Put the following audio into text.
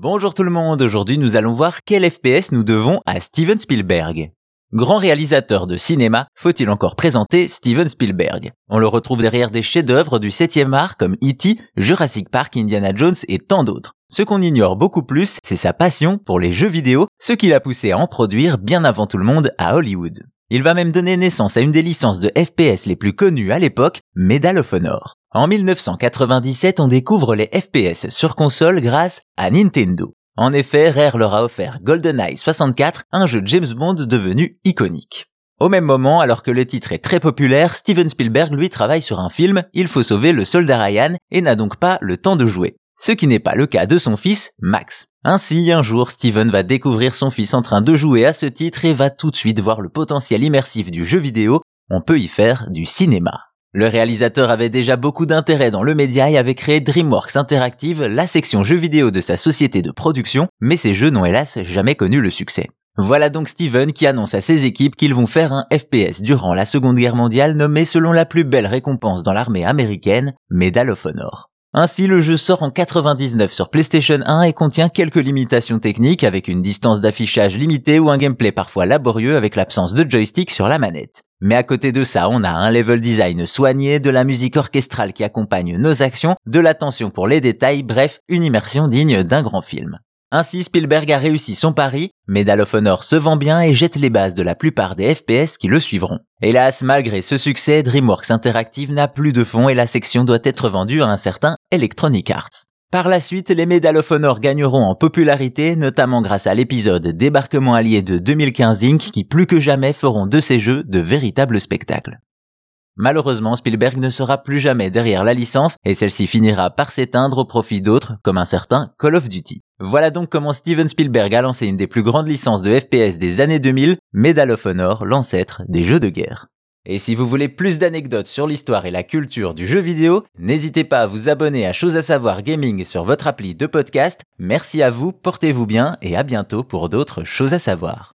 Bonjour tout le monde, aujourd'hui nous allons voir quel FPS nous devons à Steven Spielberg. Grand réalisateur de cinéma, faut-il encore présenter Steven Spielberg? On le retrouve derrière des chefs-d'œuvre du 7e art comme E.T., Jurassic Park, Indiana Jones et tant d'autres. Ce qu'on ignore beaucoup plus, c'est sa passion pour les jeux vidéo, ce qui l'a poussé à en produire bien avant tout le monde à Hollywood. Il va même donner naissance à une des licences de FPS les plus connues à l'époque, Medal of Honor. En 1997, on découvre les FPS sur console grâce à Nintendo. En effet, Rare leur a offert GoldenEye 64, un jeu James Bond devenu iconique. Au même moment, alors que le titre est très populaire, Steven Spielberg lui travaille sur un film Il faut sauver le soldat Ryan et n'a donc pas le temps de jouer. Ce qui n'est pas le cas de son fils, Max. Ainsi, un jour, Steven va découvrir son fils en train de jouer à ce titre et va tout de suite voir le potentiel immersif du jeu vidéo. On peut y faire du cinéma. Le réalisateur avait déjà beaucoup d'intérêt dans le média et avait créé DreamWorks Interactive, la section jeux vidéo de sa société de production, mais ces jeux n'ont hélas jamais connu le succès. Voilà donc Steven qui annonce à ses équipes qu'ils vont faire un FPS durant la Seconde Guerre mondiale nommé selon la plus belle récompense dans l'armée américaine, Medal of Honor. Ainsi, le jeu sort en 99 sur PlayStation 1 et contient quelques limitations techniques avec une distance d'affichage limitée ou un gameplay parfois laborieux avec l'absence de joystick sur la manette. Mais à côté de ça, on a un level design soigné, de la musique orchestrale qui accompagne nos actions, de l'attention pour les détails, bref, une immersion digne d'un grand film. Ainsi, Spielberg a réussi son pari, Medal of Honor se vend bien et jette les bases de la plupart des FPS qui le suivront. Hélas, malgré ce succès, DreamWorks Interactive n'a plus de fonds et la section doit être vendue à un certain Electronic Arts. Par la suite, les Medal of Honor gagneront en popularité, notamment grâce à l'épisode Débarquement allié de 2015 Inc. qui plus que jamais feront de ces jeux de véritables spectacles. Malheureusement, Spielberg ne sera plus jamais derrière la licence et celle-ci finira par s'éteindre au profit d'autres, comme un certain Call of Duty. Voilà donc comment Steven Spielberg a lancé une des plus grandes licences de FPS des années 2000, Medal of Honor, l'ancêtre des jeux de guerre. Et si vous voulez plus d'anecdotes sur l'histoire et la culture du jeu vidéo, n'hésitez pas à vous abonner à Chose à savoir gaming sur votre appli de podcast. Merci à vous, portez-vous bien et à bientôt pour d'autres choses à savoir.